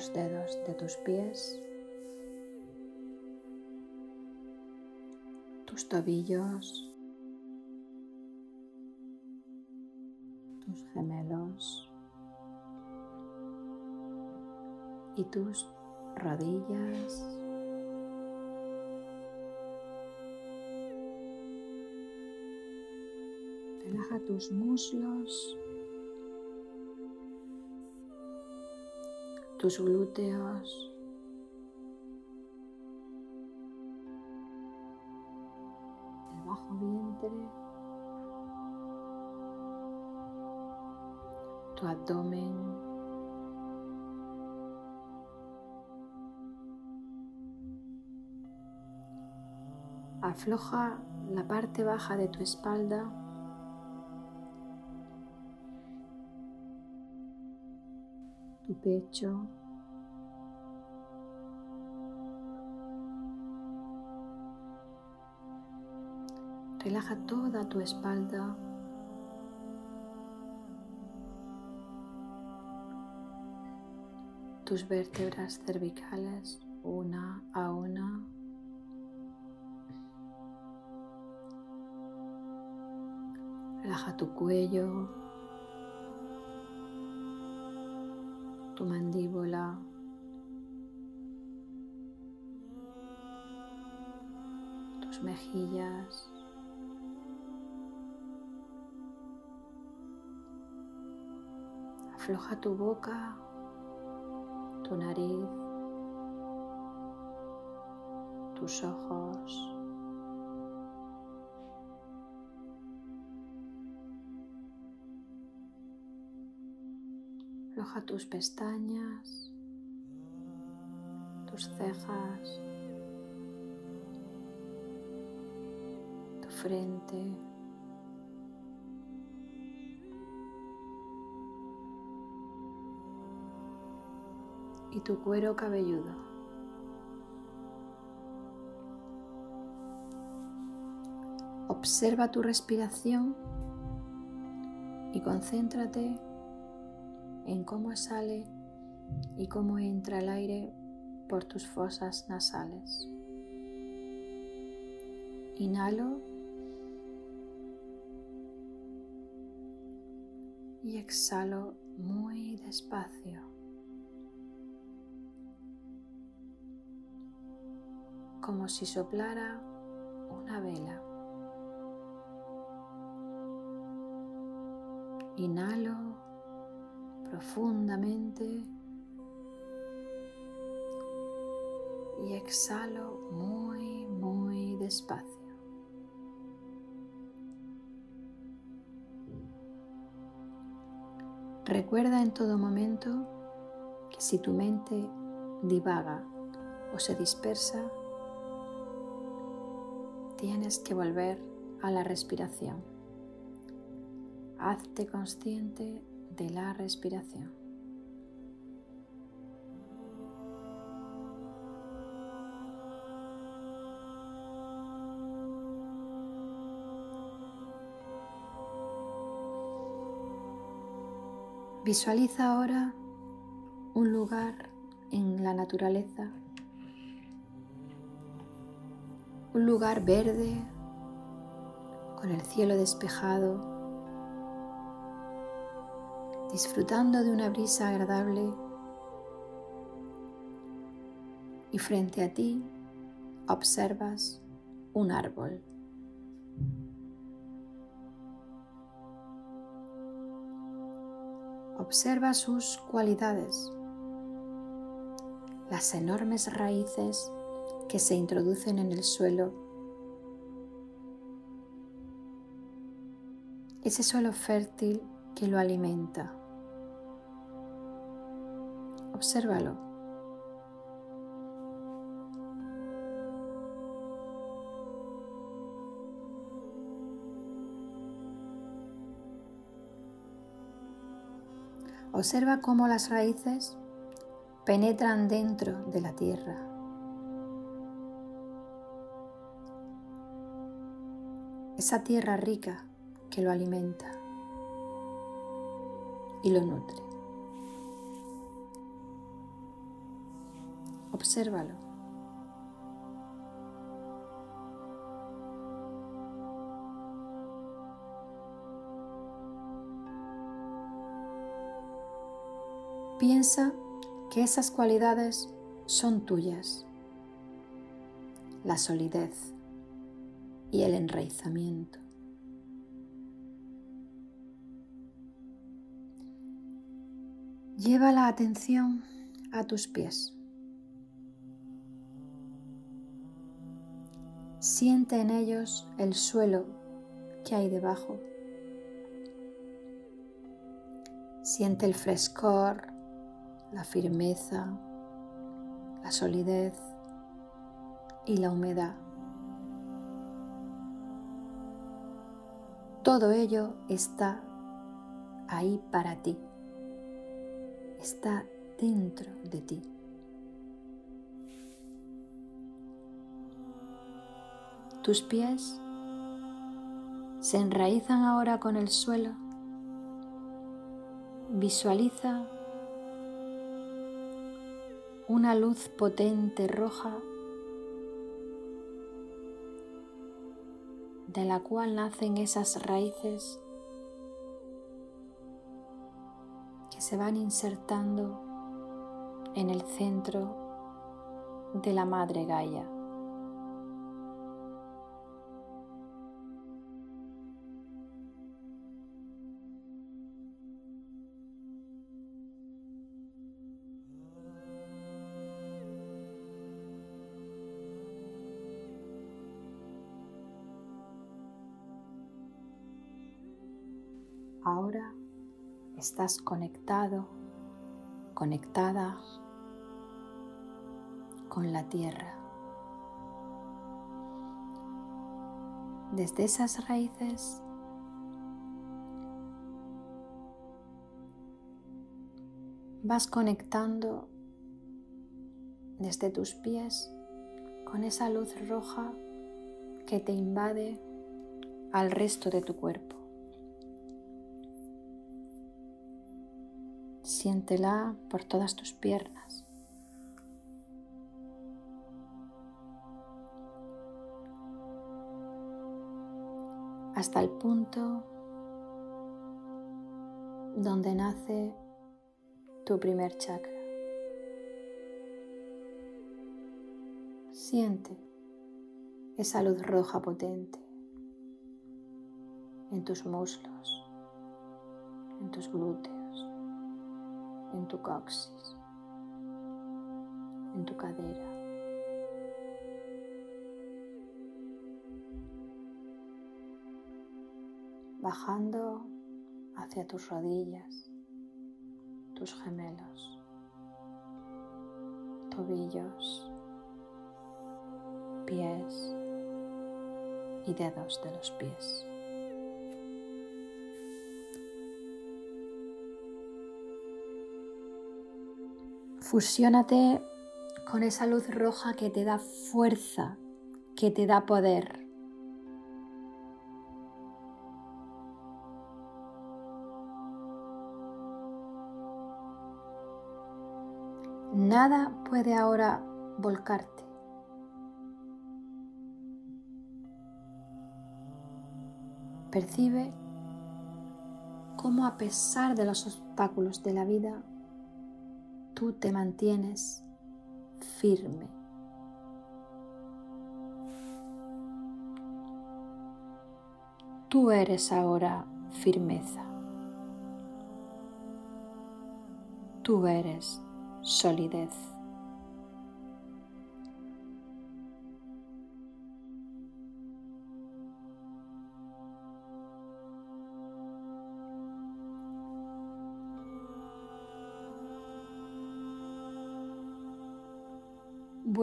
los dedos de tus pies, tus tobillos, tus gemelos y tus rodillas. Relaja tus muslos, tus glúteos, el bajo vientre, tu abdomen. Afloja la parte baja de tu espalda pecho. Relaja toda tu espalda. Tus vértebras cervicales una a una. Relaja tu cuello, tu mandíbula. Tus mejillas. Afloja tu boca, tu nariz, tus ojos. Afloja tus pestañas, tus cejas, tu frente. y tu cuero cabelludo. Observa tu respiración y concéntrate en cómo sale y cómo entra el aire por tus fosas nasales. Inhalo y exhalo muy despacio. Como si soplara una vela. Inhalo profundamente y exhalo muy, muy despacio. Recuerda en todo momento que si tu mente divaga o se dispersa, tienes que volver a la respiración. Hazte consciente de la respiración. Visualiza ahora un lugar en la naturaleza, un lugar verde con el cielo despejado disfrutando de una brisa agradable y frente a ti observas un árbol. Observa sus cualidades, las enormes raíces que se introducen en el suelo, ese suelo fértil que lo alimenta. Obsérvalo. Observa cómo las raíces penetran dentro de la tierra. Esa tierra rica que lo alimenta y lo nutre. Obsérvalo. Piensa que esas cualidades son tuyas. La solidez y el enraizamiento. Lleva la atención a tus pies. Siente en ellos el suelo que hay debajo. Siente el frescor, la firmeza, la solidez y la humedad. Todo ello está ahí para ti está dentro de ti. Tus pies se enraizan ahora con el suelo. Visualiza una luz potente roja de la cual nacen esas raíces se van insertando en el centro de la madre Gaia. Estás conectado, conectada con la tierra. Desde esas raíces vas conectando desde tus pies con esa luz roja que te invade al resto de tu cuerpo. Siéntela por todas tus piernas. Hasta el punto donde nace tu primer chakra. Siente esa luz roja potente en tus muslos, en tus glúteos en tu coxis, en tu cadera. Bajando hacia tus rodillas, tus gemelos, tobillos, pies y dedos de los pies. Fusiónate con esa luz roja que te da fuerza, que te da poder. Nada puede ahora volcarte. Percibe cómo a pesar de los obstáculos de la vida, tú te mantienes firme. Tú eres ahora firmeza. Tú eres solidez.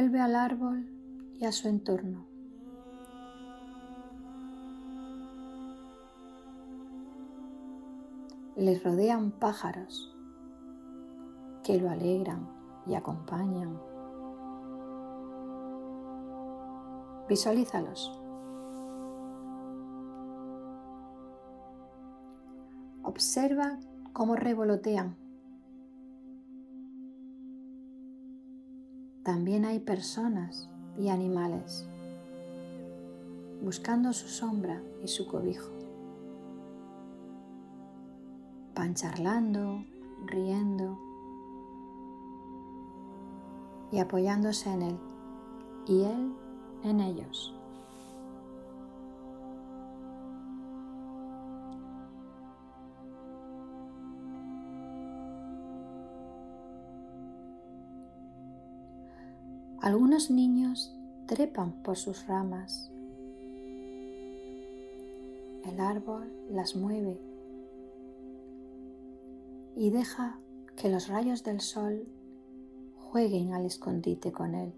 Vuelve al árbol y a su entorno. Le rodean pájaros que lo alegran y acompañan. Visualízalos. Observa cómo revolotean también hay personas y animales buscando su sombra y su cobijo. Van charlando, riendo y apoyándose en él y él en ellos. Algunos niños trepan por sus ramas. El árbol las mueve y deja que los rayos del sol jueguen al escondite con él.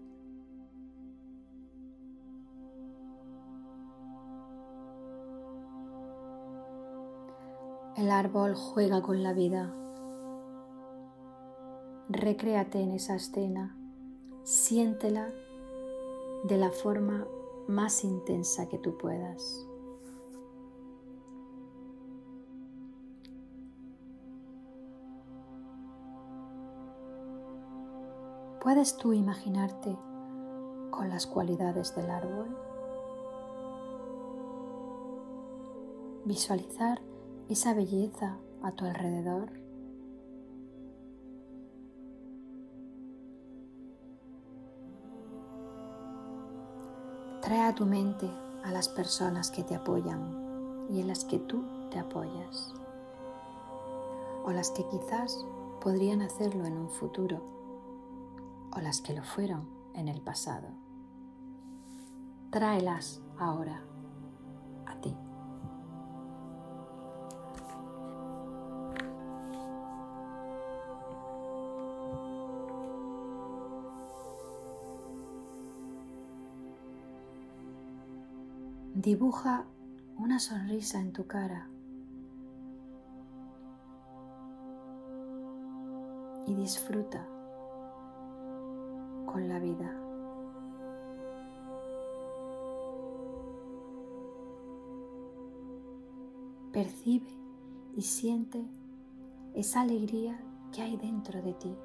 El árbol juega con la vida. Recréate en esa escena siéntela de la forma más intensa que tú puedas. ¿Puedes tú imaginarte con las cualidades del árbol? Visualizar esa belleza a tu alrededor. Trae a tu mente a las personas que te apoyan y en las que tú te apoyas. O las que quizás podrían hacerlo en un futuro. O las que lo fueron en el pasado. Tráelas ahora Dibuja una sonrisa en tu cara y disfruta con la vida. Percibe y siente esa alegría que hay dentro de ti.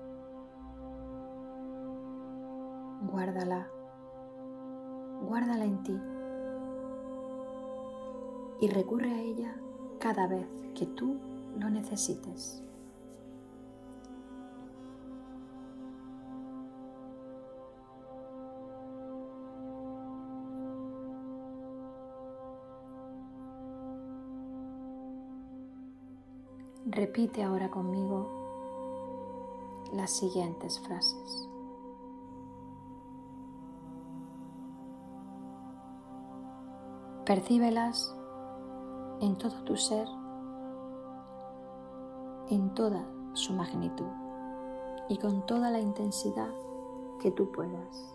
Guárdala, guárdala en ti y recurre a ella cada vez que tú lo necesites. Repite ahora conmigo las siguientes frases. Percíbelas en todo tu ser, en toda su magnitud y con toda la intensidad que tú puedas.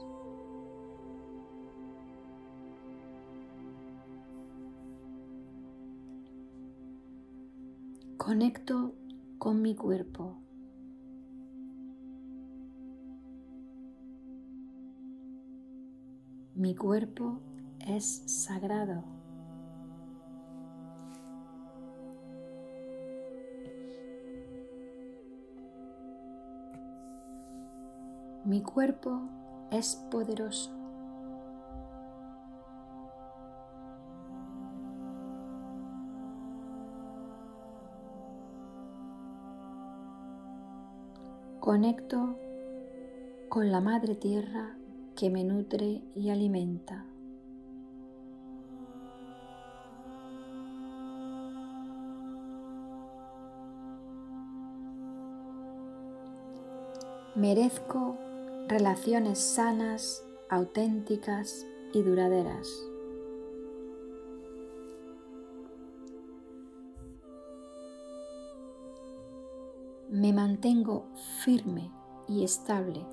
Conecto con mi cuerpo. Mi cuerpo es sagrado. Mi cuerpo es poderoso. Conecto con la Madre Tierra que me nutre y alimenta. Merezco relaciones sanas, auténticas y duraderas. Me mantengo firme y estable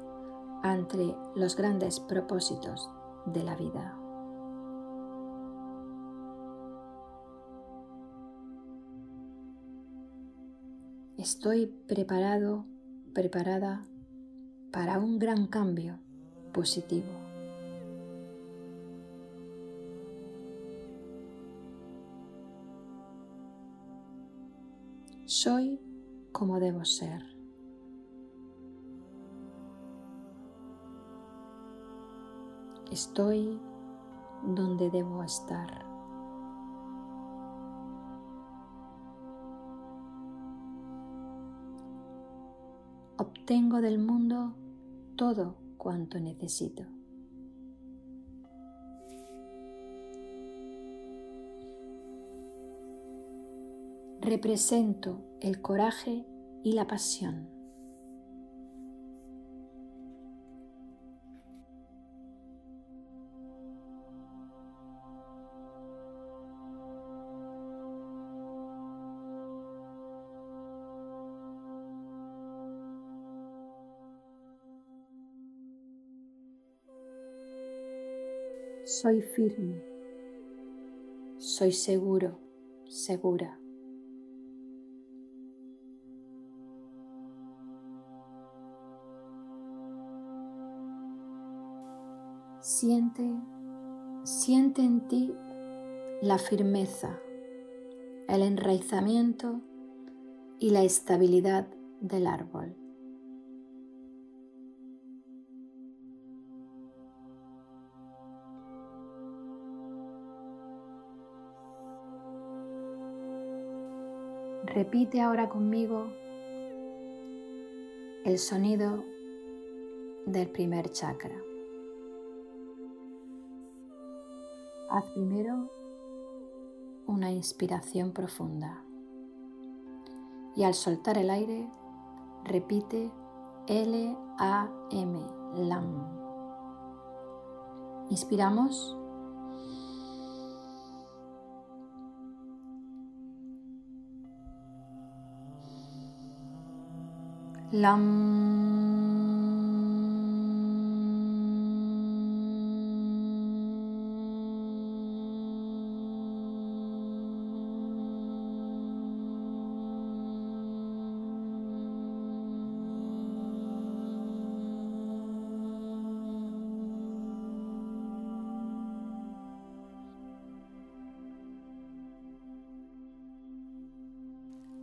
ante los grandes propósitos de la vida. Estoy preparado, preparada para un gran cambio positivo. Soy como debo ser. Estoy donde debo estar. Obtengo del mundo todo cuanto necesito. Represento el coraje y la pasión. Soy firme. Soy seguro, segura. Siente, siente en ti la firmeza, el enraizamiento y la estabilidad del árbol. Repite ahora conmigo el sonido del primer chakra. Haz primero una inspiración profunda y al soltar el aire repite L-A-M, LAM. Inspiramos. LAM.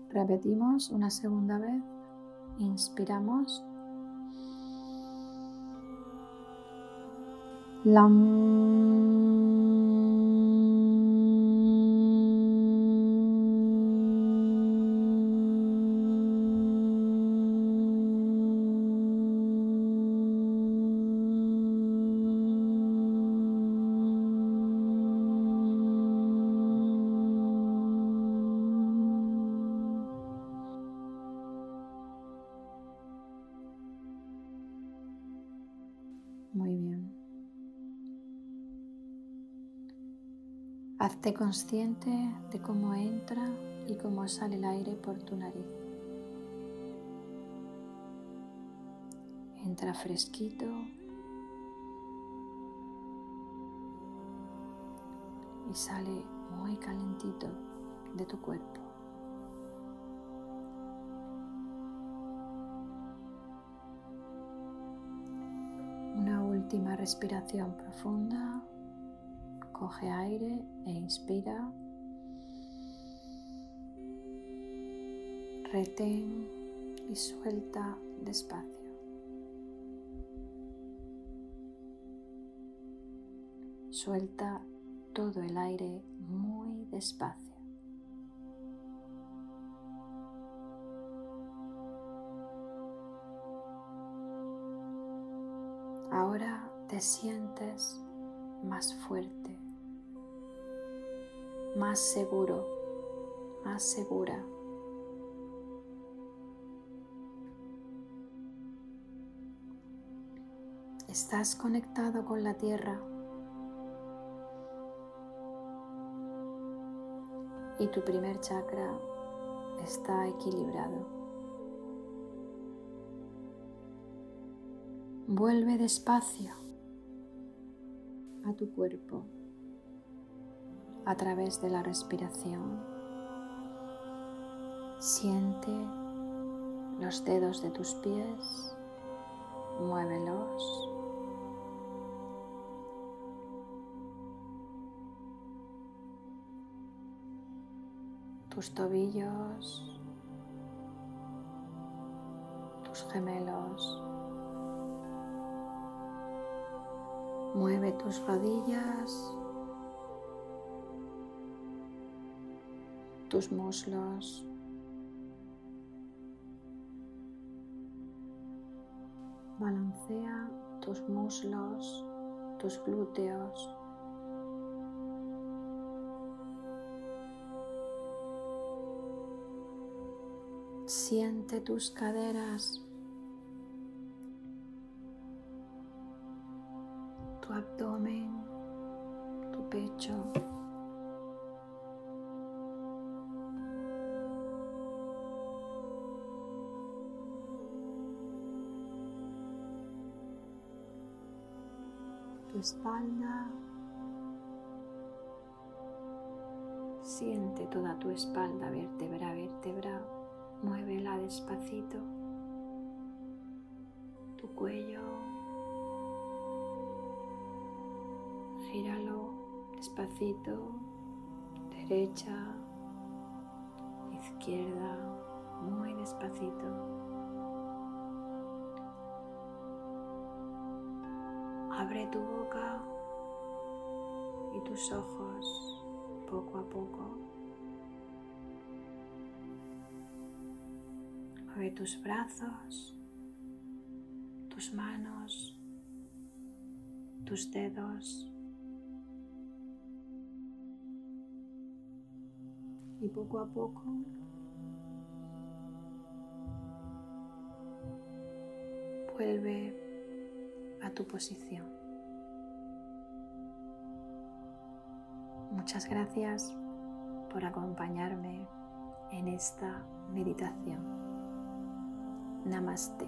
Repetimos una segunda vez. Inspiramos. Hazte consciente de cómo entra y cómo sale el aire por tu nariz. Entra fresquito. Y sale muy calentito de tu cuerpo. última respiración profunda. Coge aire e inspira. Retén y suelta despacio. Suelta todo el aire muy despacio. Ahora te sientes más fuerte, más seguro, más segura. Estás conectado con la tierra y tu primer chakra está equilibrado. Vuelve despacio a tu cuerpo a través de la respiración. Siente los dedos de tus pies, muévelos. Tus tobillos, tus gemelos. Mueve tus rodillas, tus muslos. Balancea tus muslos, tus glúteos. Siente tus caderas, tu abdomen, tu pecho. Tu espalda. Siente toda tu espalda, vértebra vértebra. Muévela despacito. Tu cuello. Gíralo despacito. Derecha. Izquierda. Muy despacito. Abre tu boca y tus ojos poco a poco. Abre tus brazos, tus manos, tus dedos. Y poco a poco vuelve a tu posición. Muchas gracias por acompañarme en esta meditación. Namaste.